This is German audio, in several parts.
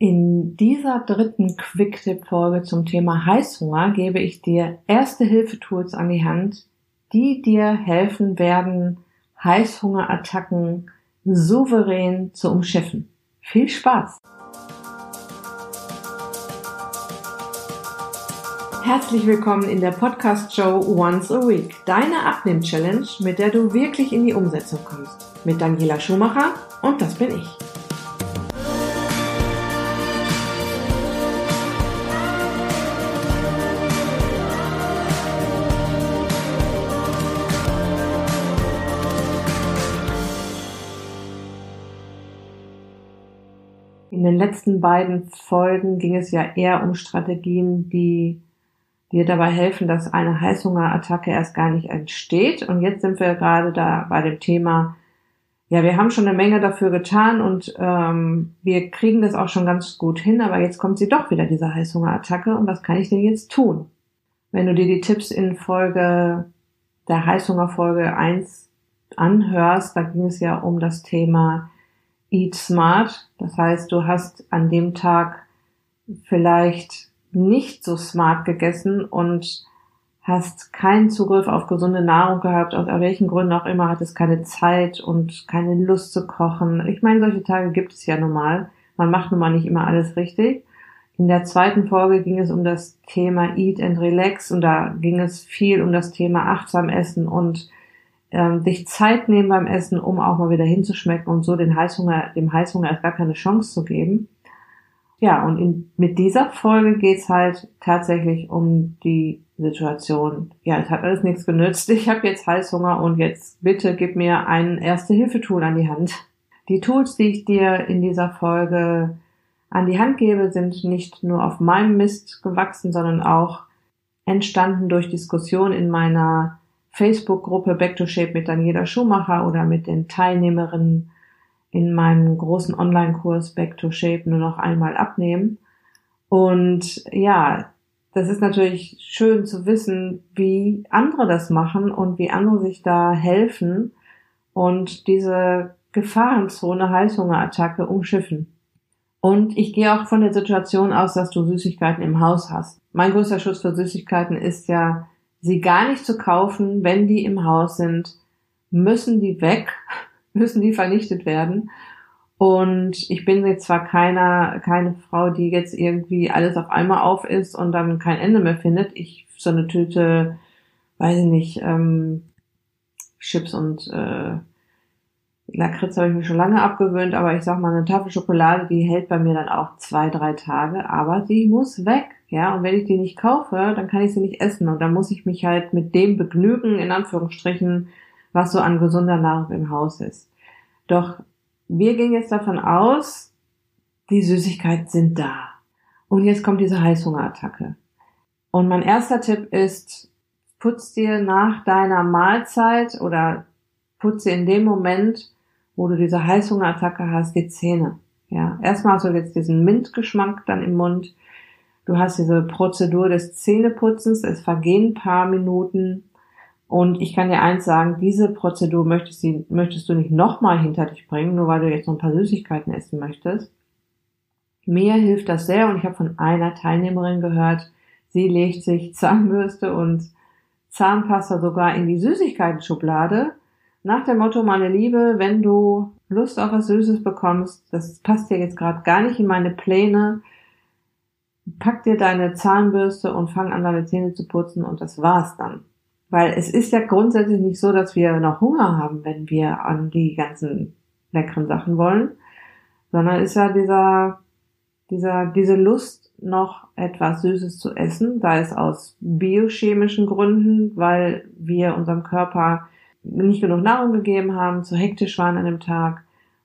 In dieser dritten Quick-Tip-Folge zum Thema Heißhunger gebe ich dir erste Hilfetools an die Hand, die dir helfen werden, Heißhungerattacken souverän zu umschiffen. Viel Spaß! Herzlich willkommen in der Podcast-Show Once a Week, deine Abnehm-Challenge, mit der du wirklich in die Umsetzung kommst. Mit Daniela Schumacher und das bin ich. In den letzten beiden Folgen ging es ja eher um Strategien, die dir dabei helfen, dass eine Heißhungerattacke erst gar nicht entsteht. Und jetzt sind wir gerade da bei dem Thema, ja, wir haben schon eine Menge dafür getan und ähm, wir kriegen das auch schon ganz gut hin, aber jetzt kommt sie doch wieder, diese Heißhungerattacke. Und was kann ich denn jetzt tun? Wenn du dir die Tipps in Folge der Heißhungerfolge 1 anhörst, da ging es ja um das Thema Eat Smart. Das heißt, du hast an dem Tag vielleicht nicht so smart gegessen und hast keinen Zugriff auf gesunde Nahrung gehabt, aus welchen Gründen auch immer, hattest keine Zeit und keine Lust zu kochen. Ich meine, solche Tage gibt es ja normal. Man macht nun mal nicht immer alles richtig. In der zweiten Folge ging es um das Thema Eat and Relax und da ging es viel um das Thema achtsam essen und ähm, sich Zeit nehmen beim Essen, um auch mal wieder hinzuschmecken und so den Heißhunger, dem Heißhunger erst gar keine Chance zu geben. Ja, und in, mit dieser Folge geht's halt tatsächlich um die Situation. Ja, es hat alles nichts genützt. Ich habe jetzt Heißhunger und jetzt bitte gib mir ein Erste-Hilfe-Tool an die Hand. Die Tools, die ich dir in dieser Folge an die Hand gebe, sind nicht nur auf meinem Mist gewachsen, sondern auch entstanden durch Diskussion in meiner Facebook-Gruppe Back to Shape mit Daniela Schumacher oder mit den Teilnehmerinnen in meinem großen Online-Kurs Back to Shape nur noch einmal abnehmen. Und ja, das ist natürlich schön zu wissen, wie andere das machen und wie andere sich da helfen und diese Gefahrenzone Heißhungerattacke umschiffen. Und ich gehe auch von der Situation aus, dass du Süßigkeiten im Haus hast. Mein größter Schutz für Süßigkeiten ist ja, sie gar nicht zu kaufen, wenn die im Haus sind, müssen die weg, müssen die vernichtet werden. Und ich bin jetzt zwar keiner, keine Frau, die jetzt irgendwie alles auf einmal auf ist und dann kein Ende mehr findet. Ich so eine Tüte, weiß ich nicht, ähm, Chips und äh, Lakritz habe ich mir schon lange abgewöhnt, aber ich sag mal, eine Tafel Schokolade, die hält bei mir dann auch zwei, drei Tage, aber sie muss weg. Ja, und wenn ich die nicht kaufe, dann kann ich sie nicht essen. Und dann muss ich mich halt mit dem begnügen, in Anführungsstrichen, was so an gesunder Nahrung im Haus ist. Doch wir gehen jetzt davon aus, die Süßigkeiten sind da. Und jetzt kommt diese Heißhungerattacke. Und mein erster Tipp ist, putz dir nach deiner Mahlzeit oder putze in dem Moment, wo du diese Heißhungerattacke hast, die Zähne. Ja, erstmal hast du jetzt diesen Mintgeschmack dann im Mund. Du hast diese Prozedur des Zähneputzens, es vergehen ein paar Minuten und ich kann dir eins sagen, diese Prozedur möchtest du, möchtest du nicht nochmal hinter dich bringen, nur weil du jetzt noch ein paar Süßigkeiten essen möchtest. Mir hilft das sehr und ich habe von einer Teilnehmerin gehört, sie legt sich Zahnbürste und Zahnpasta sogar in die Süßigkeiten-Schublade. Nach dem Motto, meine Liebe, wenn du Lust auf was Süßes bekommst, das passt dir jetzt gerade gar nicht in meine Pläne, pack dir deine Zahnbürste und fang an, deine Zähne zu putzen und das war's dann. Weil es ist ja grundsätzlich nicht so, dass wir noch Hunger haben, wenn wir an die ganzen leckeren Sachen wollen, sondern ist ja dieser, dieser, diese Lust, noch etwas Süßes zu essen, sei es aus biochemischen Gründen, weil wir unserem Körper nicht genug Nahrung gegeben haben, zu hektisch waren an dem Tag,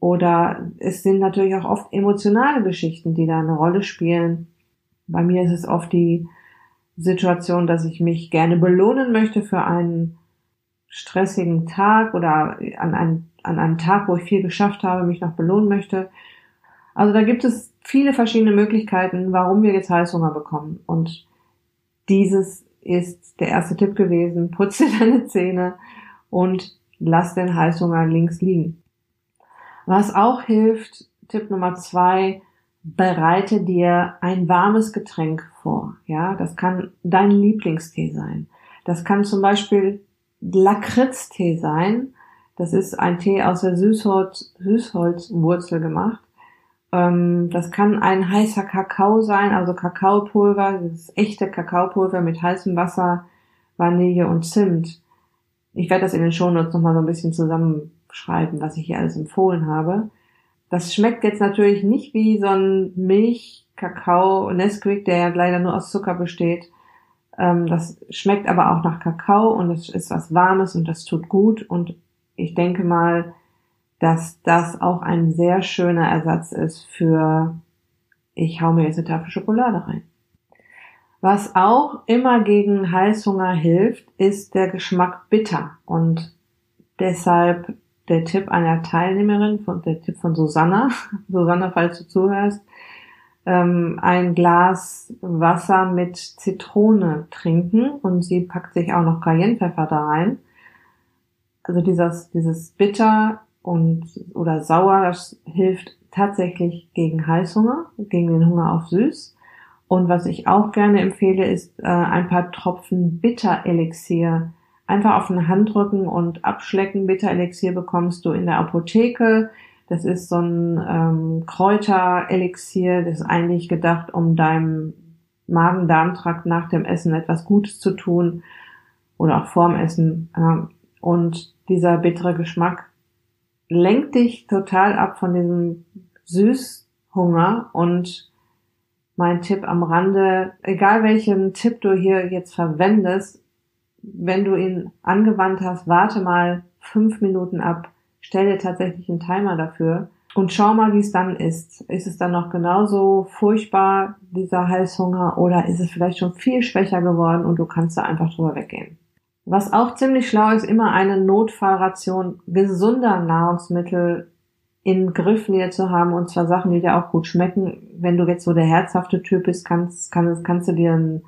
oder es sind natürlich auch oft emotionale Geschichten, die da eine Rolle spielen, bei mir ist es oft die Situation, dass ich mich gerne belohnen möchte für einen stressigen Tag oder an einem, an einem Tag, wo ich viel geschafft habe, mich noch belohnen möchte. Also da gibt es viele verschiedene Möglichkeiten, warum wir jetzt Heißhunger bekommen. Und dieses ist der erste Tipp gewesen. Putze deine Zähne und lass den Heißhunger links liegen. Was auch hilft, Tipp Nummer zwei, bereite dir ein warmes Getränk vor. Ja, das kann dein Lieblingstee sein. Das kann zum Beispiel Lakritztee sein. Das ist ein Tee aus der Süßholz, Süßholzwurzel gemacht. Ähm, das kann ein heißer Kakao sein, also Kakaopulver, das ist echte Kakaopulver mit heißem Wasser, Vanille und Zimt. Ich werde das in den Shownotes nochmal so ein bisschen zusammenschreiben, was ich hier alles empfohlen habe. Das schmeckt jetzt natürlich nicht wie so ein Milch, Kakao, Nesquik, der ja leider nur aus Zucker besteht. Ähm, das schmeckt aber auch nach Kakao und es ist was Warmes und das tut gut und ich denke mal, dass das auch ein sehr schöner Ersatz ist für ich hau mir jetzt eine Tafel Schokolade rein. Was auch immer gegen Heißhunger hilft, ist der Geschmack bitter und deshalb der Tipp einer Teilnehmerin, von, der Tipp von Susanna, Susanna, falls du zuhörst, ähm, ein Glas Wasser mit Zitrone trinken und sie packt sich auch noch Cayennepfeffer da rein. Also dieses, dieses bitter und oder sauer, das hilft tatsächlich gegen Heißhunger, gegen den Hunger auf süß. Und was ich auch gerne empfehle, ist äh, ein paar Tropfen Bitterelixier. Einfach auf eine Hand drücken und abschlecken. Bitterelixier bekommst du in der Apotheke. Das ist so ein ähm, Kräuterelixier. Das ist eigentlich gedacht, um deinem Magen-Darm-Trakt nach dem Essen etwas Gutes zu tun oder auch vorm Essen. Ähm, und dieser bittere Geschmack lenkt dich total ab von diesem Süßhunger und mein Tipp am Rande, egal welchen Tipp du hier jetzt verwendest, wenn du ihn angewandt hast, warte mal fünf Minuten ab, stell dir tatsächlich einen Timer dafür und schau mal, wie es dann ist. Ist es dann noch genauso furchtbar, dieser Heißhunger, oder ist es vielleicht schon viel schwächer geworden und du kannst da einfach drüber weggehen? Was auch ziemlich schlau ist, immer eine Notfallration gesunder Nahrungsmittel in Griffnähe zu haben und zwar Sachen, die dir auch gut schmecken. Wenn du jetzt so der herzhafte Typ bist, kannst, kannst, kannst du dir ein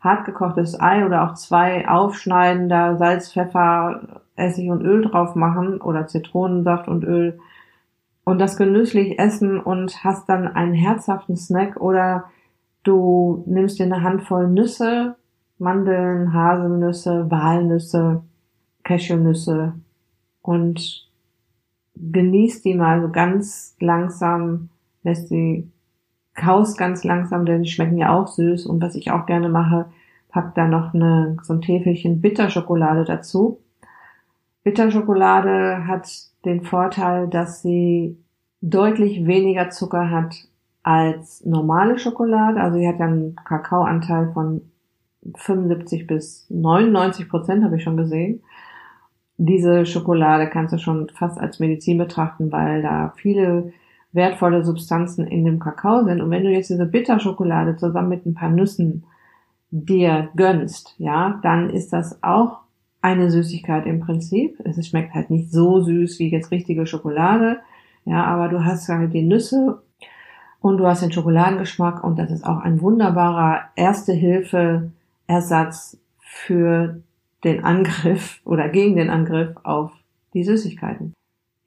hartgekochtes Ei oder auch zwei aufschneiden, da Salz, Pfeffer, Essig und Öl drauf machen oder Zitronensaft und Öl und das genüsslich essen und hast dann einen herzhaften Snack oder du nimmst dir eine Handvoll Nüsse, Mandeln, Haselnüsse, Walnüsse, Cashewnüsse und genießt die mal so ganz langsam, lässt sie kaust ganz langsam, denn die schmecken ja auch süß. Und was ich auch gerne mache, pack da noch eine, so ein Täfelchen Bitterschokolade dazu. Bitterschokolade hat den Vorteil, dass sie deutlich weniger Zucker hat als normale Schokolade. Also sie hat ja einen Kakaoanteil von 75 bis 99 Prozent habe ich schon gesehen. Diese Schokolade kannst du schon fast als Medizin betrachten, weil da viele wertvolle Substanzen in dem Kakao sind. Und wenn du jetzt diese Bitterschokolade zusammen mit ein paar Nüssen dir gönnst, ja, dann ist das auch eine Süßigkeit im Prinzip. Es schmeckt halt nicht so süß wie jetzt richtige Schokolade, ja, aber du hast halt die Nüsse und du hast den Schokoladengeschmack und das ist auch ein wunderbarer Erste Hilfe Ersatz für den Angriff oder gegen den Angriff auf die Süßigkeiten.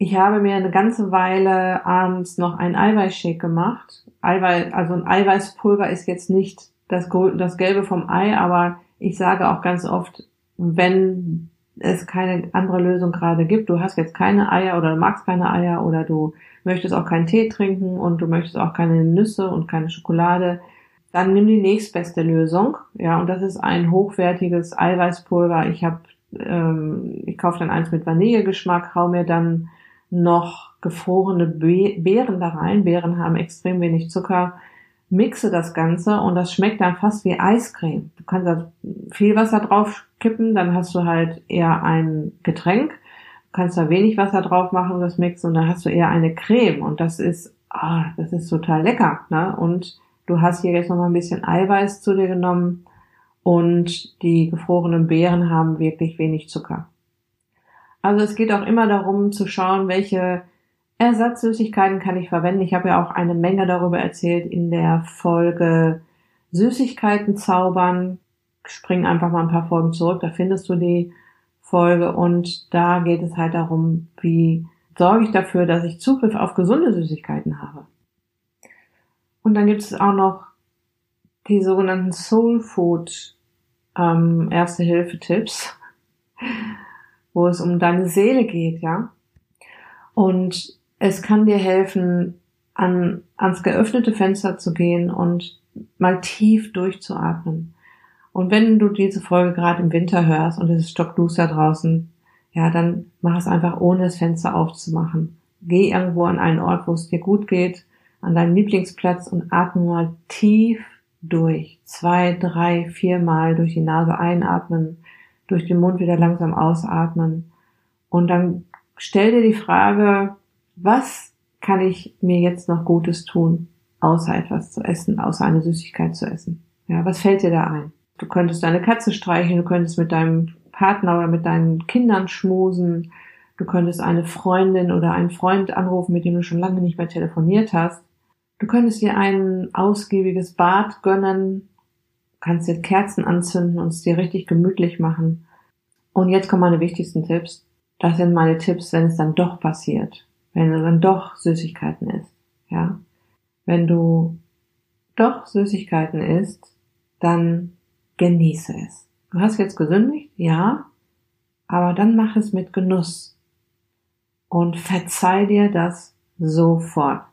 Ich habe mir eine ganze Weile abends noch einen Eiweißshake gemacht. Eiweiß, also ein Eiweißpulver ist jetzt nicht das, das Gelbe vom Ei, aber ich sage auch ganz oft, wenn es keine andere Lösung gerade gibt, du hast jetzt keine Eier oder du magst keine Eier oder du möchtest auch keinen Tee trinken und du möchtest auch keine Nüsse und keine Schokolade, dann nimm die nächstbeste Lösung. Ja, und das ist ein hochwertiges Eiweißpulver. Ich habe, ähm, ich kaufe dann eins mit Vanillegeschmack, hau mir dann noch gefrorene Be Beeren da rein. Beeren haben extrem wenig Zucker. Mixe das Ganze und das schmeckt dann fast wie Eiscreme. Du kannst da viel Wasser drauf kippen, dann hast du halt eher ein Getränk. Du kannst da wenig Wasser drauf machen, das mixen und dann hast du eher eine Creme und das ist, ah, das ist total lecker, ne? Und Du hast hier jetzt noch mal ein bisschen Eiweiß zu dir genommen und die gefrorenen Beeren haben wirklich wenig Zucker. Also es geht auch immer darum zu schauen, welche Ersatzsüßigkeiten kann ich verwenden. Ich habe ja auch eine Menge darüber erzählt in der Folge Süßigkeiten zaubern. Spring einfach mal ein paar Folgen zurück, da findest du die Folge und da geht es halt darum, wie sorge ich dafür, dass ich Zugriff auf gesunde Süßigkeiten habe. Und dann gibt es auch noch die sogenannten Soul Food ähm, Erste-Hilfe-Tipps, wo es um deine Seele geht, ja. Und es kann dir helfen, an, ans geöffnete Fenster zu gehen und mal tief durchzuatmen. Und wenn du diese Folge gerade im Winter hörst und es ist stockduster draußen, ja, dann mach es einfach ohne das Fenster aufzumachen. Geh irgendwo an einen Ort, wo es dir gut geht, an deinen Lieblingsplatz und atme mal tief durch. Zwei, drei, vier Mal durch die Nase einatmen, durch den Mund wieder langsam ausatmen. Und dann stell dir die Frage, was kann ich mir jetzt noch Gutes tun, außer etwas zu essen, außer eine Süßigkeit zu essen? Ja, was fällt dir da ein? Du könntest deine Katze streicheln, du könntest mit deinem Partner oder mit deinen Kindern schmusen, du könntest eine Freundin oder einen Freund anrufen, mit dem du schon lange nicht mehr telefoniert hast. Du könntest dir ein ausgiebiges Bad gönnen, kannst dir Kerzen anzünden und es dir richtig gemütlich machen. Und jetzt kommen meine wichtigsten Tipps. Das sind meine Tipps, wenn es dann doch passiert. Wenn du dann doch Süßigkeiten isst. Ja. Wenn du doch Süßigkeiten isst, dann genieße es. Du hast jetzt gesündigt, ja, aber dann mach es mit Genuss und verzeih dir das sofort.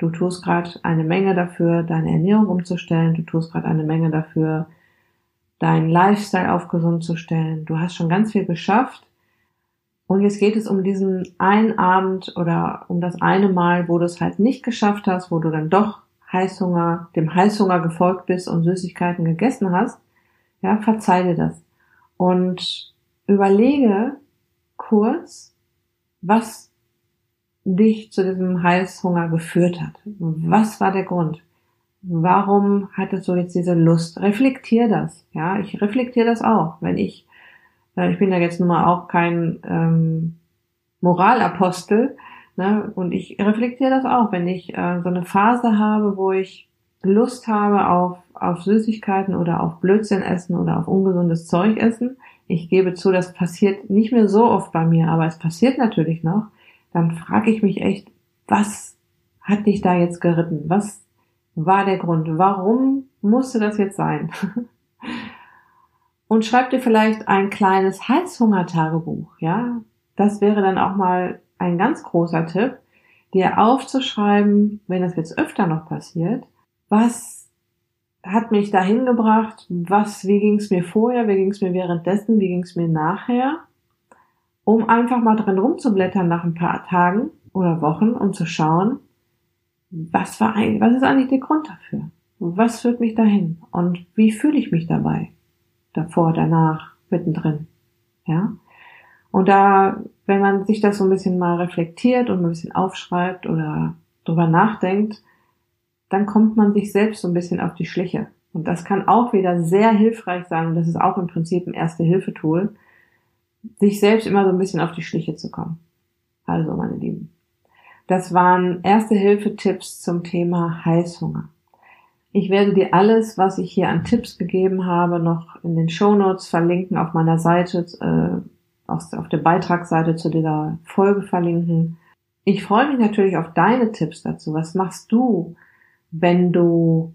Du tust gerade eine Menge dafür, deine Ernährung umzustellen, du tust gerade eine Menge dafür, deinen Lifestyle auf gesund zu stellen. Du hast schon ganz viel geschafft. Und jetzt geht es um diesen einen Abend oder um das eine Mal, wo du es halt nicht geschafft hast, wo du dann doch Heißhunger, dem Heißhunger gefolgt bist und Süßigkeiten gegessen hast. Ja, verzeih dir das. Und überlege kurz, was dich zu diesem Heißhunger geführt hat. Was war der Grund? Warum hattest du jetzt diese Lust? Reflektier das. Ja, ich reflektiere das auch. Wenn ich, äh, ich bin ja jetzt nun mal auch kein ähm, Moralapostel, ne, und ich reflektiere das auch, wenn ich äh, so eine Phase habe, wo ich Lust habe auf, auf Süßigkeiten oder auf Blödsinn essen oder auf ungesundes Zeug essen. Ich gebe zu, das passiert nicht mehr so oft bei mir, aber es passiert natürlich noch. Dann frage ich mich echt, was hat dich da jetzt geritten? Was war der Grund? Warum musste das jetzt sein? Und schreib dir vielleicht ein kleines Heißhungertagebuch, ja? Das wäre dann auch mal ein ganz großer Tipp, dir aufzuschreiben, wenn das jetzt öfter noch passiert, was hat mich dahin gebracht, was, wie ging es mir vorher, wie ging es mir währenddessen, wie ging es mir nachher, um einfach mal drin rumzublättern nach ein paar Tagen oder Wochen, um zu schauen, was war eigentlich, was ist eigentlich der Grund dafür? Was führt mich dahin? Und wie fühle ich mich dabei? Davor, danach, mittendrin. Ja? Und da, wenn man sich das so ein bisschen mal reflektiert und ein bisschen aufschreibt oder drüber nachdenkt, dann kommt man sich selbst so ein bisschen auf die Schliche. Und das kann auch wieder sehr hilfreich sein, und das ist auch im Prinzip ein Erste-Hilfe-Tool, sich selbst immer so ein bisschen auf die Schliche zu kommen. Also, meine Lieben. Das waren Erste-Hilfe-Tipps zum Thema Heißhunger. Ich werde dir alles, was ich hier an Tipps gegeben habe, noch in den Show Notes verlinken, auf meiner Seite, äh, auf der Beitragsseite zu dieser Folge verlinken. Ich freue mich natürlich auf deine Tipps dazu. Was machst du? wenn du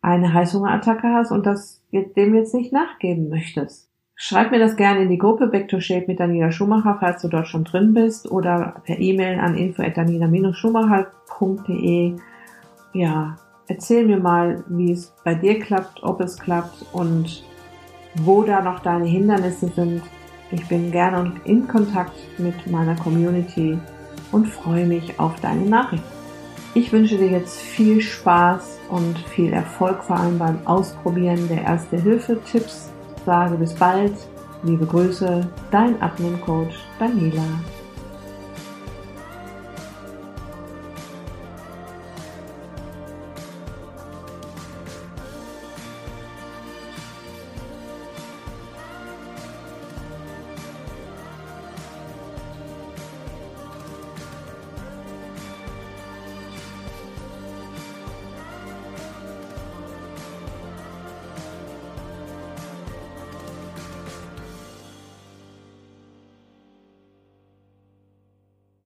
eine Heißhungerattacke hast und das dem jetzt nicht nachgeben möchtest. Schreib mir das gerne in die Gruppe Back to Shape mit Daniela Schumacher, falls du dort schon drin bist, oder per E-Mail an info@daniela-schumacher.de. Ja, erzähl mir mal, wie es bei dir klappt, ob es klappt und wo da noch deine Hindernisse sind. Ich bin gerne in Kontakt mit meiner Community und freue mich auf deine Nachrichten. Ich wünsche dir jetzt viel Spaß und viel Erfolg vor allem beim Ausprobieren der Erste-Hilfe-Tipps. Sage bis bald. Liebe Grüße, dein Abnehmcoach Daniela.